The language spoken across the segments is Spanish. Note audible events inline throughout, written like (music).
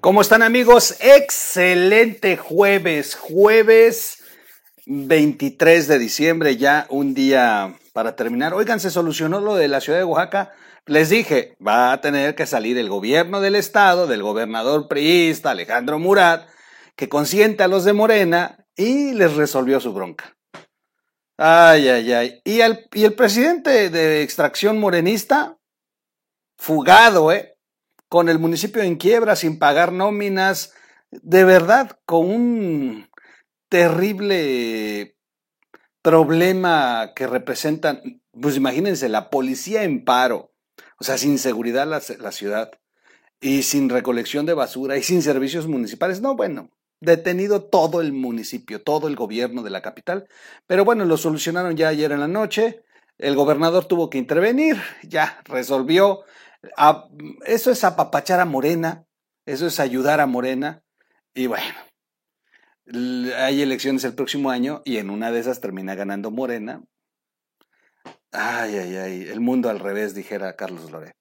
¿Cómo están amigos? Excelente jueves, jueves 23 de diciembre, ya un día para terminar. Oigan, se solucionó lo de la ciudad de Oaxaca. Les dije, va a tener que salir el gobierno del estado, del gobernador priista Alejandro Murat, que consiente a los de Morena y les resolvió su bronca. Ay, ay, ay. Y y el presidente de extracción morenista, fugado, ¿eh? Con el municipio en quiebra, sin pagar nóminas, de verdad, con un terrible problema que representan, pues imagínense, la policía en paro, o sea, sin seguridad la, la ciudad, y sin recolección de basura, y sin servicios municipales. No, bueno, detenido todo el municipio, todo el gobierno de la capital. Pero bueno, lo solucionaron ya ayer en la noche. El gobernador tuvo que intervenir, ya resolvió. Eso es apapachar a Morena, eso es ayudar a Morena. Y bueno, hay elecciones el próximo año y en una de esas termina ganando Morena. Ay, ay, ay, el mundo al revés, dijera Carlos Loré.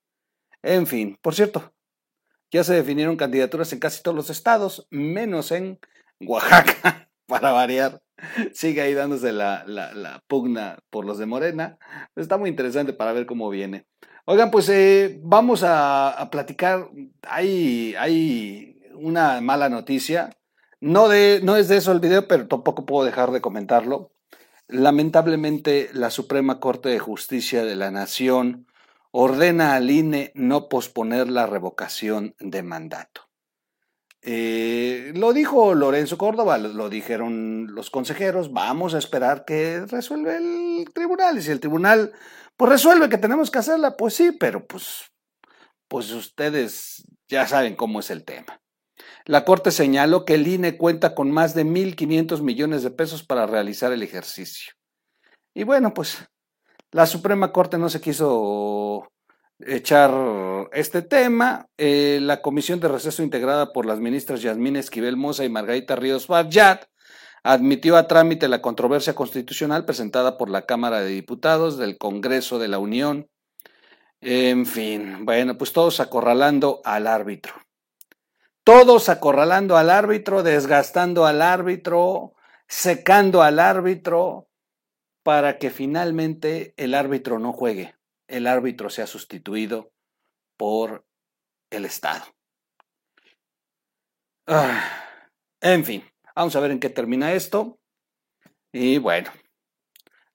En fin, por cierto, ya se definieron candidaturas en casi todos los estados, menos en Oaxaca, (laughs) para variar. Sigue ahí dándose la, la, pugna por los de Morena. Está muy interesante para ver cómo viene. Oigan, pues eh, vamos a, platicar. Hay, una mala noticia. No, es de eso el video, pero tampoco puedo dejar de comentarlo. Lamentablemente, la Suprema Corte de Justicia de la Nación ordena al INE no posponer la revocación de mandato. Eh, lo dijo Lorenzo Córdoba, lo dijeron los consejeros, vamos a esperar que resuelva el tribunal. Y si el tribunal pues resuelve que tenemos que hacerla, pues sí, pero pues, pues ustedes ya saben cómo es el tema. La Corte señaló que el INE cuenta con más de 1.500 millones de pesos para realizar el ejercicio. Y bueno, pues la Suprema Corte no se quiso echar este tema. Eh, la comisión de receso integrada por las ministras Yasmín Esquivel Moza y Margarita Ríos Farjat admitió a trámite la controversia constitucional presentada por la Cámara de Diputados del Congreso de la Unión. En fin, bueno, pues todos acorralando al árbitro. Todos acorralando al árbitro, desgastando al árbitro, secando al árbitro, para que finalmente el árbitro no juegue, el árbitro sea sustituido por el Estado. Ah, en fin, vamos a ver en qué termina esto. Y bueno,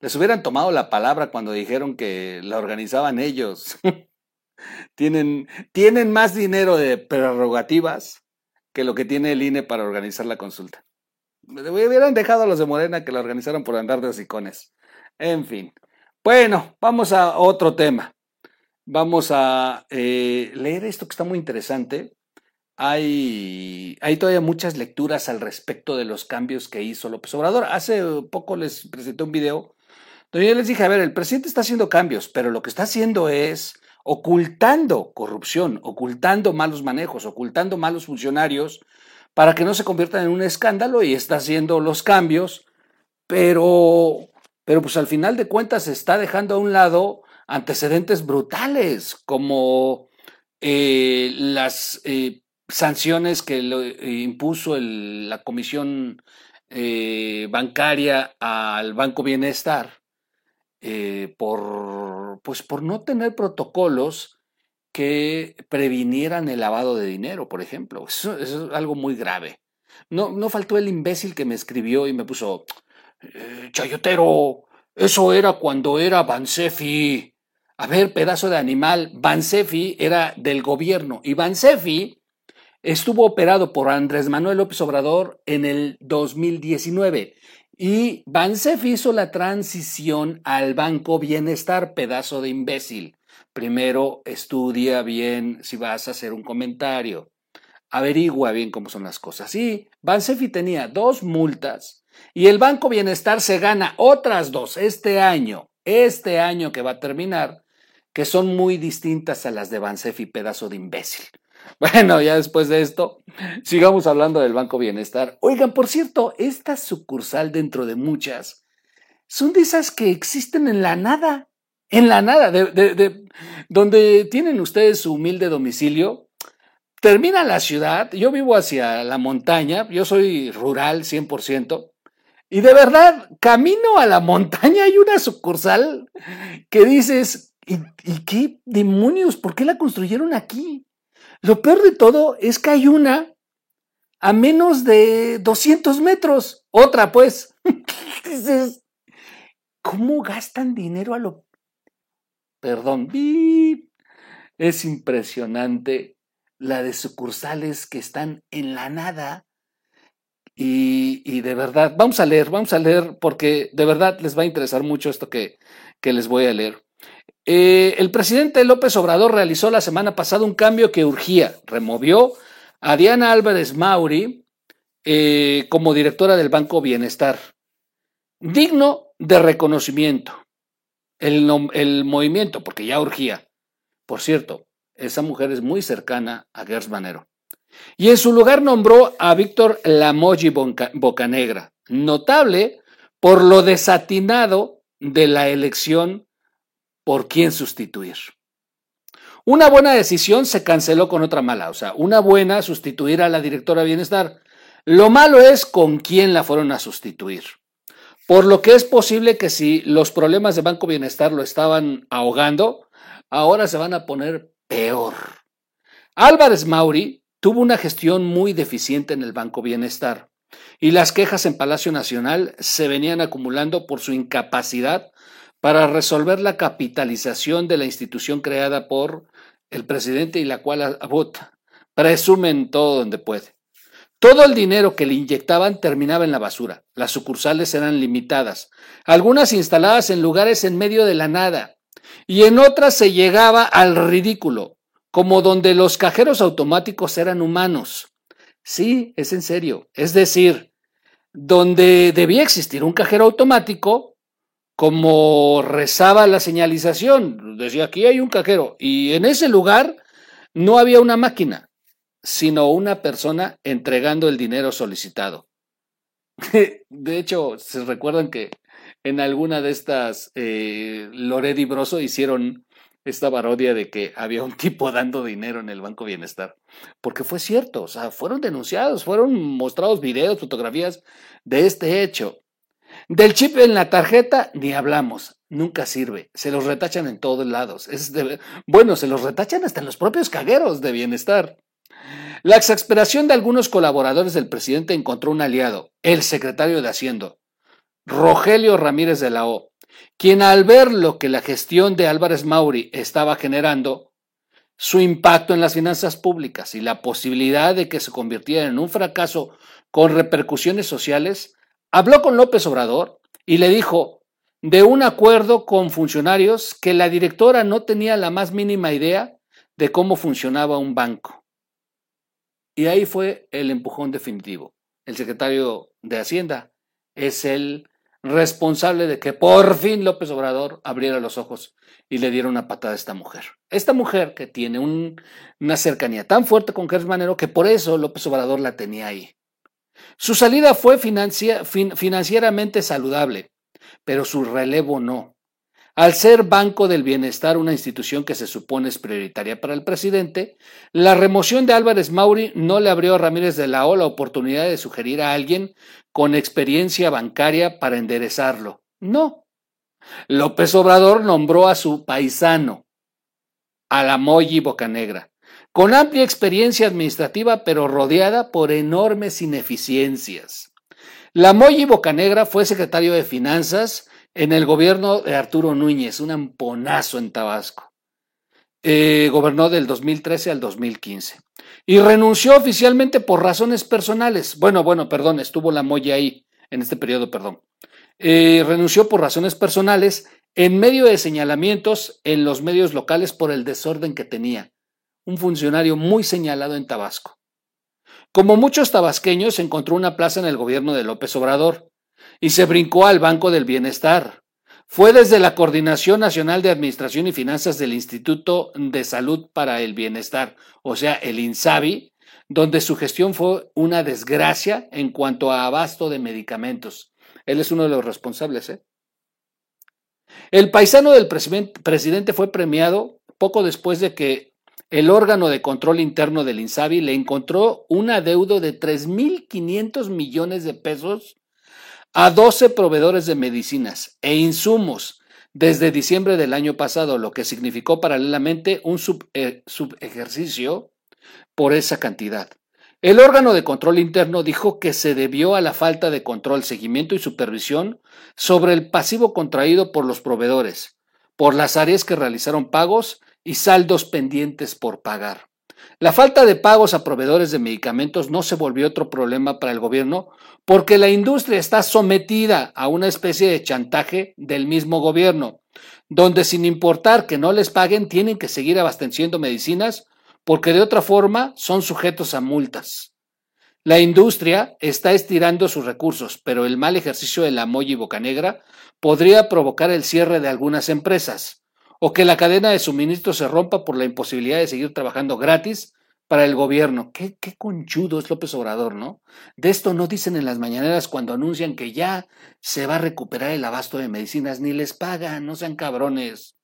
les hubieran tomado la palabra cuando dijeron que la organizaban ellos. (laughs) tienen, tienen más dinero de prerrogativas que lo que tiene el INE para organizar la consulta. Me hubieran dejado a los de Morena que la organizaron por andar de hocicones. En fin. Bueno, vamos a otro tema. Vamos a eh, leer esto que está muy interesante. Hay, hay todavía muchas lecturas al respecto de los cambios que hizo López Obrador. Hace poco les presenté un video donde yo les dije, a ver, el presidente está haciendo cambios, pero lo que está haciendo es ocultando corrupción, ocultando malos manejos, ocultando malos funcionarios para que no se conviertan en un escándalo y está haciendo los cambios, pero pero pues al final de cuentas está dejando a un lado antecedentes brutales como eh, las eh, sanciones que eh, impuso la Comisión Bancaria al Banco Bienestar por, pues por no tener protocolos que previnieran el lavado de dinero, por ejemplo. Eso, es algo muy grave. No, no faltó el imbécil que me escribió y me puso, eh, chayotero, eso era cuando era Bansefi. A ver, pedazo de animal, Bansefi era del gobierno y Bansefi estuvo operado por Andrés Manuel López Obrador en el 2019 y Bansefi hizo la transición al Banco Bienestar, pedazo de imbécil. Primero estudia bien si vas a hacer un comentario. Averigua bien cómo son las cosas. Sí, Bansefi tenía dos multas y el Banco Bienestar se gana otras dos este año, este año que va a terminar, que son muy distintas a las de Bansefi, pedazo de imbécil. (laughs) Bueno, ya después de esto, sigamos hablando del Banco Bienestar. Oigan, por cierto, esta sucursal dentro de muchas son de esas que existen en la nada, en la nada, de, donde tienen ustedes su humilde domicilio, termina la ciudad, yo vivo hacia la montaña, yo soy rural 100%, y de verdad, camino a la montaña hay una sucursal que dices, ¿y, qué demonios? ¿Por qué la construyeron aquí? Lo peor de todo es que hay una a menos de 200 metros. Otra, pues. (laughs) ¿cómo gastan dinero a lo... Perdón, es impresionante la de sucursales que están en la nada. Y, de verdad, vamos a leer, vamos a leer porque de verdad les va a interesar mucho esto que, que les voy a leer. Eh, el presidente López Obrador realizó la semana pasada un cambio que urgía. Removió a Diana Álvarez Mauri eh, como directora del Banco Bienestar. Digno de reconocimiento. El, movimiento, porque ya urgía. Por cierto, esa mujer es muy cercana a Gers Manero. Y en su lugar nombró a Víctor Lamoji Bocanegra, notable por lo desatinado de la elección por quién sustituir. Una buena decisión se canceló con otra mala, o sea, una buena sustituir a la directora de bienestar. Lo malo es con quién la fueron a sustituir. Por lo que es posible que si los problemas de Banco Bienestar lo estaban ahogando, ahora se van a poner peor. Álvarez Mauri tuvo una gestión muy deficiente en el Banco Bienestar y las quejas en Palacio Nacional se venían acumulando por su incapacidad para resolver la capitalización de la institución creada por el presidente y la cual vota. Presumen todo donde puede. Todo el dinero que le inyectaban terminaba en la basura. Las sucursales eran limitadas, algunas instaladas en lugares en medio de la nada, y en otras se llegaba al ridículo, como donde los cajeros automáticos eran humanos. Sí, es en serio. Es decir, donde debía existir un cajero automático, como rezaba la señalización, decía aquí hay un cajero, y en ese lugar no había una máquina, sino una persona entregando el dinero solicitado. (laughs) De hecho, se recuerdan que en alguna de estas, eh, Loret y Broso hicieron esta parodia de que había un tipo dando dinero en el Banco Bienestar. Porque fue cierto, o sea, fueron denunciados, fueron mostrados videos, fotografías de este hecho. Del chip en la tarjeta ni hablamos, nunca sirve, se los retachan en todos lados. Es bueno, se los retachan hasta en los propios cagueros de bienestar. La exasperación de algunos colaboradores del presidente encontró un aliado, el secretario de Hacienda, Rogelio Ramírez de la O, quien al ver lo que la gestión de Álvarez Mauri estaba generando, su impacto en las finanzas públicas y la posibilidad de que se convirtiera en un fracaso con repercusiones sociales, habló con López Obrador y le dijo de un acuerdo con funcionarios que la directora no tenía la más mínima idea de cómo funcionaba un banco. Y ahí fue el empujón definitivo. El secretario de Hacienda es el responsable de que por fin López Obrador abriera los ojos y le diera una patada a esta mujer. Esta mujer que tiene una cercanía tan fuerte con Gers Manero que por eso López Obrador la tenía ahí. Su salida fue financieramente saludable, pero su relevo no. Al ser Banco del Bienestar una institución que se supone es prioritaria para el presidente, la remoción de Álvarez Mauri no le abrió a Ramírez de la O la oportunidad de sugerir a alguien con experiencia bancaria para enderezarlo. No. López Obrador nombró a su paisano, a la Moyi Bocanegra, con amplia experiencia administrativa pero rodeada por enormes ineficiencias. La Moyi Bocanegra fue secretario de Finanzas en el gobierno de Arturo Núñez, un amponazo en Tabasco. Eh, gobernó del 2013 al 2015. Y renunció oficialmente por razones personales. Bueno, bueno, perdón, estuvo la Moya ahí en este periodo, perdón. Eh, renunció por razones personales en medio de señalamientos en los medios locales por el desorden que tenía. Un funcionario muy señalado en Tabasco. Como muchos tabasqueños, encontró una plaza en el gobierno de López Obrador y se brincó al Banco del Bienestar. Fue desde la Coordinación Nacional de Administración y Finanzas del Instituto de Salud para el Bienestar, o sea, el INSABI, donde su gestión fue una desgracia en cuanto a abasto de medicamentos. Él es uno de los responsables. ¿eh? El paisano del presidente fue premiado poco después de que el órgano de control interno del INSABI le encontró un adeudo de 3.500 millones de pesos a 12 proveedores de medicinas e insumos desde diciembre del año pasado, lo que significó paralelamente un eh, subejercicio por esa cantidad. El órgano de control interno dijo que se debió a la falta de control, seguimiento y supervisión sobre el pasivo contraído por los proveedores, por las áreas que realizaron pagos y saldos pendientes por pagar. La falta de pagos a proveedores de medicamentos no se volvió otro problema para el gobierno porque la industria está sometida a una especie de chantaje del mismo gobierno, donde sin importar que no les paguen tienen que seguir abasteciendo medicinas porque de otra forma son sujetos a multas. La industria está estirando sus recursos, pero el mal ejercicio de la molla y boca negra podría provocar el cierre de algunas empresas o que la cadena de suministro se rompa por la imposibilidad de seguir trabajando gratis para el gobierno. Qué, qué conchudo es López Obrador, ¿no? De esto no dicen en las mañaneras cuando anuncian que ya se va a recuperar el abasto de medicinas, ni les pagan, no sean cabrones.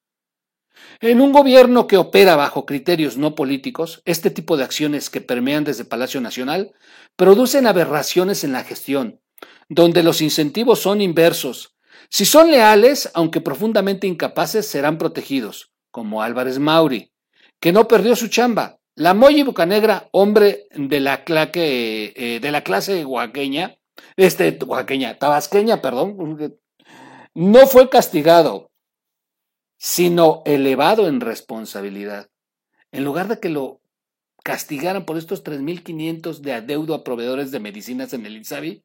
En un gobierno que opera bajo criterios no políticos, este tipo de acciones que permean desde Palacio Nacional producen aberraciones en la gestión, donde los incentivos son inversos. Si son leales, aunque profundamente incapaces, serán protegidos, como Álvarez Mauri, que no perdió su chamba. La Moya Bucanegra, hombre de la, claque, eh, de la clase oaxaqueña, este, oaxaqueña, tabasqueña, perdón, no fue castigado, sino elevado en responsabilidad. En lugar de que lo castigaran por estos 3.500 de adeudo a proveedores de medicinas en el INSABI,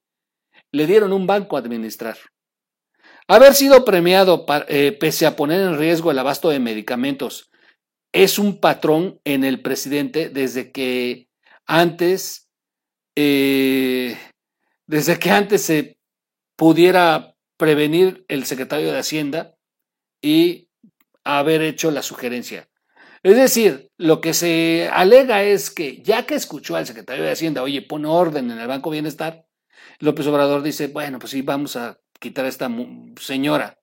le dieron un banco a administrar. Haber sido premiado eh, pese a poner en riesgo el abasto de medicamentos es un patrón en el presidente desde que antes, eh, desde que antes se pudiera prevenir el secretario de Hacienda y haber hecho la sugerencia. Es decir, lo que se alega es que ya que escuchó al secretario de Hacienda, oye, pone orden en el Banco Bienestar, López Obrador dice, bueno, pues sí, vamos a quitar a esta señora.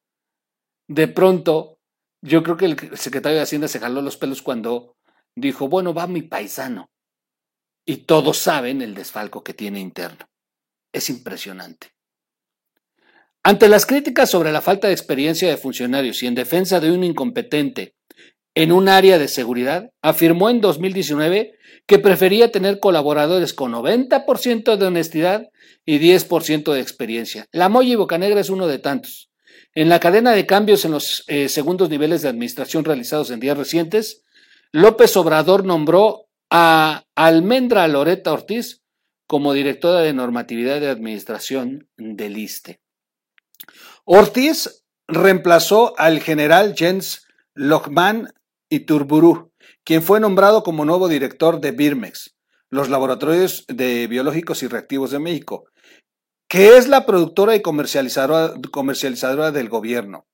De pronto, yo creo que el secretario de Hacienda se jaló los pelos cuando dijo, bueno, va mi paisano. Y todos saben el desfalco que tiene interno. Es impresionante. Ante las críticas sobre la falta de experiencia de funcionarios y en defensa de un incompetente en un área de seguridad, afirmó en 2019 que prefería tener colaboradores con 90% de honestidad y 10% de experiencia. La Moya y Bocanegra es uno de tantos. En la cadena de cambios en los eh, segundos niveles de administración realizados en días recientes, López Obrador nombró a Almendra Loreta Ortiz como directora de normatividad de administración del ISTE. Ortiz reemplazó al general Jens Lochman Iturburu, quien fue nombrado como nuevo director de Birmex, los laboratorios de biológicos y reactivos de México, que es la productora y comercializadora, comercializadora del gobierno.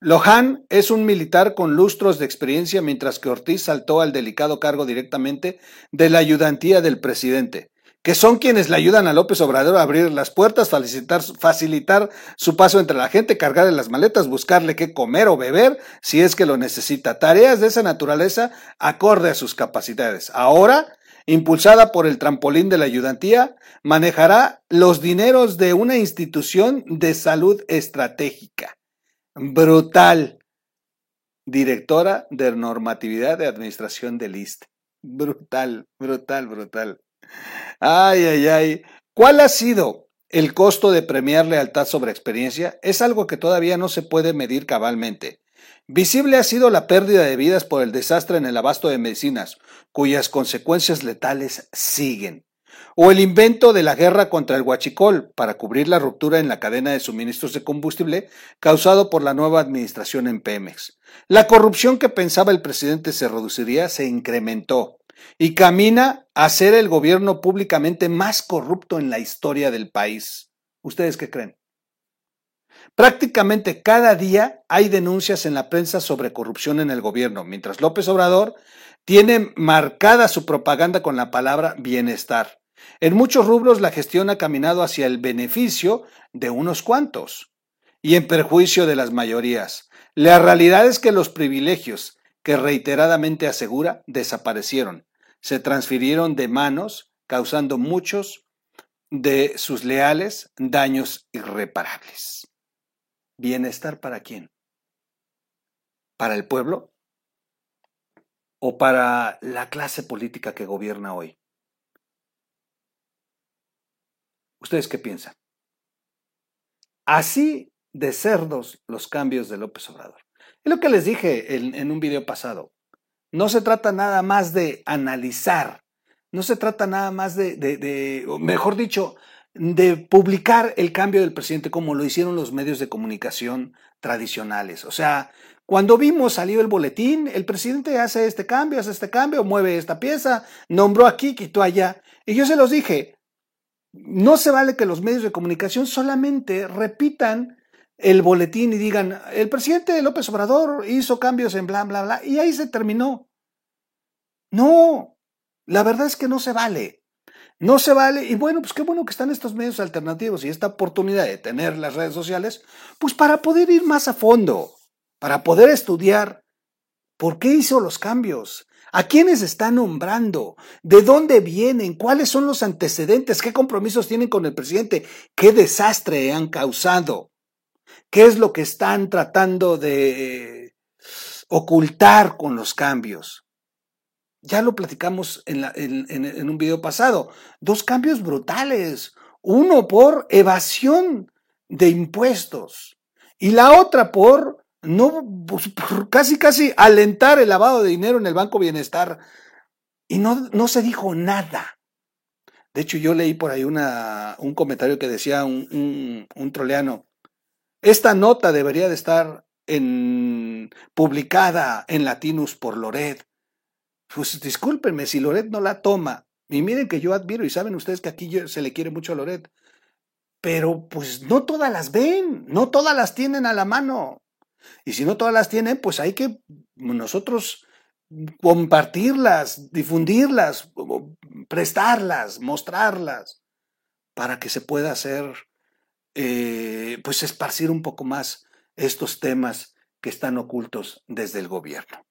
Lohan es un militar con lustros de experiencia, mientras que Ortiz saltó al delicado cargo directamente de la ayudantía del presidente, que son quienes le ayudan a López Obrador a abrir las puertas, facilitar, facilitar su paso entre la gente, cargarle las maletas, buscarle qué comer o beber si es que lo necesita. Tareas de esa naturaleza acorde a sus capacidades. Ahora, impulsada por el trampolín de la ayudantía, manejará los dineros de una institución de salud estratégica. Brutal. Directora de normatividad de administración del ISTE. Brutal, brutal, brutal. Ay, ay, ay. ¿Cuál ha sido el costo de premiar lealtad sobre experiencia? Es algo que todavía no se puede medir cabalmente. Visible ha sido la pérdida de vidas por el desastre en el abasto de medicinas, cuyas consecuencias letales siguen. O el invento de la guerra contra el huachicol para cubrir la ruptura en la cadena de suministros de combustible causado por la nueva administración en Pemex. La corrupción que pensaba el presidente se reduciría se incrementó y camina a ser el gobierno públicamente más corrupto en la historia del país. ¿Ustedes qué creen? Prácticamente cada día hay denuncias en la prensa sobre corrupción en el gobierno, mientras López Obrador tiene marcada su propaganda con la palabra bienestar. En muchos rubros la gestión ha caminado hacia el beneficio de unos cuantos y en perjuicio de las mayorías. La realidad es que los privilegios que reiteradamente asegura desaparecieron, se transfirieron de manos, causando muchos de sus leales daños irreparables. ¿Bienestar para quién? ¿Para el pueblo? ¿O para la clase política que gobierna hoy? ¿Ustedes qué piensan? Así de cerdos los cambios de López Obrador. Es lo que les dije en, un video pasado. No se trata nada más de analizar, no se trata nada más de, mejor dicho, de publicar el cambio del presidente como lo hicieron los medios de comunicación tradicionales. O sea, cuando vimos salió el boletín, el presidente hace este cambio, hace este cambio, mueve esta pieza, nombró aquí, quitó allá. Y yo se los dije, no se vale que los medios de comunicación solamente repitan el boletín y digan, el presidente López Obrador hizo cambios en bla, bla, bla, y ahí se terminó. No, la verdad es que no se vale. No se vale, y bueno, pues qué bueno que están estos medios alternativos y esta oportunidad de tener las redes sociales, pues para poder ir más a fondo, para poder estudiar por qué hizo los cambios, a quiénes está nombrando, de dónde vienen, cuáles son los antecedentes, qué compromisos tienen con el presidente, qué desastre han causado. ¿Qué es lo que están tratando de ocultar con los cambios? Ya lo platicamos en, un video pasado. Dos cambios brutales. Uno por evasión de impuestos y la otra por no pues, casi casi alentar el lavado de dinero en el Banco Bienestar y no, no se dijo nada. De hecho, yo leí por ahí un comentario que decía un troleano, esta nota debería de estar en, publicada en Latinus por Loret. Pues discúlpenme, si Loret no la toma, y miren que yo admiro, y saben ustedes que aquí se le quiere mucho a Loret, pero pues no todas las ven, no todas las tienen a la mano. Y si no todas las tienen, pues hay que nosotros compartirlas, difundirlas, prestarlas, mostrarlas, para que se pueda hacer eh, pues esparcir un poco más estos temas que están ocultos desde el gobierno.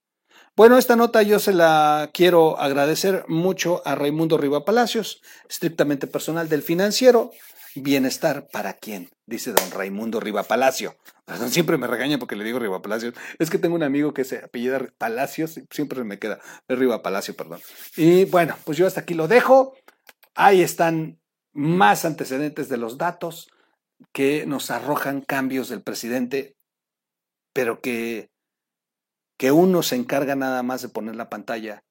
Bueno, esta nota yo se la quiero agradecer mucho a Raimundo Riva Palacios, estrictamente personal del financiero. Bienestar para quién, dice don Raimundo Riva Palacio. Siempre me regaña porque le digo Riva Palacios. Es que tengo un amigo que se apellida Palacios, siempre me queda Riva Palacio, perdón. Y bueno, pues yo hasta aquí lo dejo. Ahí están más antecedentes de los datos que nos arrojan cambios del presidente, pero que, que uno se encarga nada más de poner la pantalla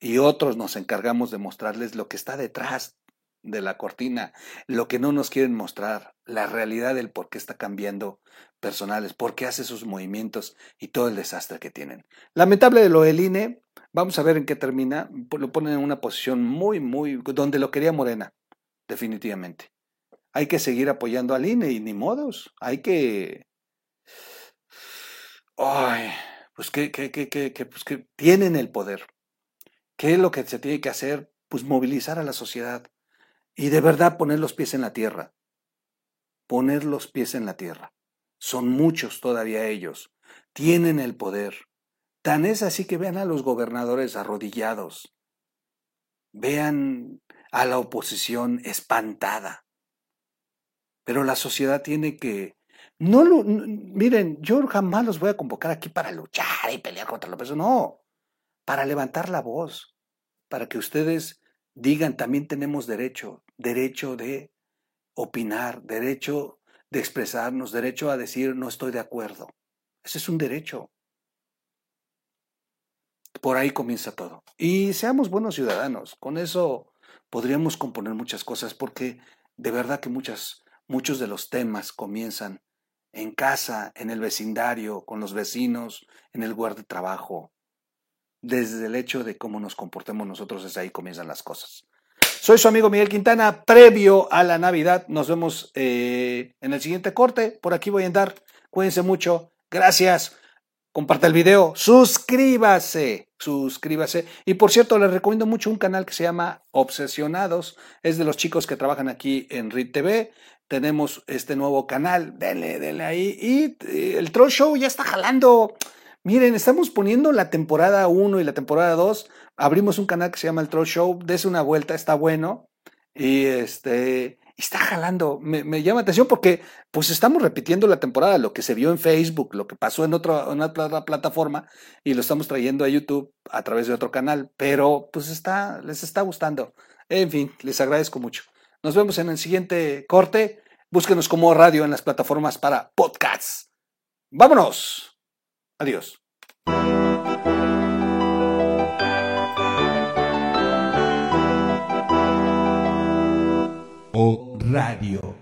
y otros nos encargamos de mostrarles lo que está detrás de la cortina, lo que no nos quieren mostrar, la realidad del por qué está cambiando personales, por qué hace sus movimientos y todo el desastre que tienen. Lamentable de lo del INE, vamos a ver en qué termina, lo ponen en una posición muy, muy, donde lo quería Morena, definitivamente hay que seguir apoyando al INE y ni modos, hay que... Ay, pues que, que, que, que, pues que tienen el poder. ¿Qué es lo que se tiene que hacer? Pues movilizar a la sociedad y de verdad poner los pies en la tierra. Poner los pies en la tierra. Son muchos todavía ellos. Tienen el poder. Tan es así que vean a los gobernadores arrodillados. Vean a la oposición espantada. Pero la sociedad tiene que... No lo, miren, yo jamás los voy a convocar aquí para luchar y pelear contra la persona, no, para levantar la voz, para que ustedes digan también tenemos derecho, derecho de opinar, derecho de expresarnos, derecho a decir no estoy de acuerdo. Ese es un derecho. Por ahí comienza todo. Y seamos buenos ciudadanos. Con eso podríamos componer muchas cosas porque de verdad que muchas Muchos de los temas comienzan en casa, en el vecindario, con los vecinos, en el lugar de trabajo. Desde el hecho de cómo nos comportemos nosotros, es ahí comienzan las cosas. Soy su amigo Miguel Quintana, previo a la Navidad. Nos vemos eh, en el siguiente corte. Por aquí voy a andar. Cuídense mucho. Gracias. Comparta el video. Suscríbase. Suscríbase. Y por cierto, les recomiendo mucho un canal que se llama Obsesionados. Es de los chicos que trabajan aquí en RIT TV tenemos este nuevo canal, denle, denle ahí. Y, el Troll Show ya está jalando. Miren, estamos poniendo la temporada 1 y la temporada 2. Abrimos un canal que se llama El Troll Show. Des una vuelta, está bueno. Y este está jalando. Me, llama atención porque pues estamos repitiendo la temporada, lo que se vio en Facebook, lo que pasó en, otro, en otra plataforma y lo estamos trayendo a YouTube a través de otro canal. Pero pues está, les está gustando. En fin, les agradezco mucho. Nos vemos en el siguiente corte. Búsquenos como radio en las plataformas para podcasts. ¡Vámonos! Adiós. O Radio.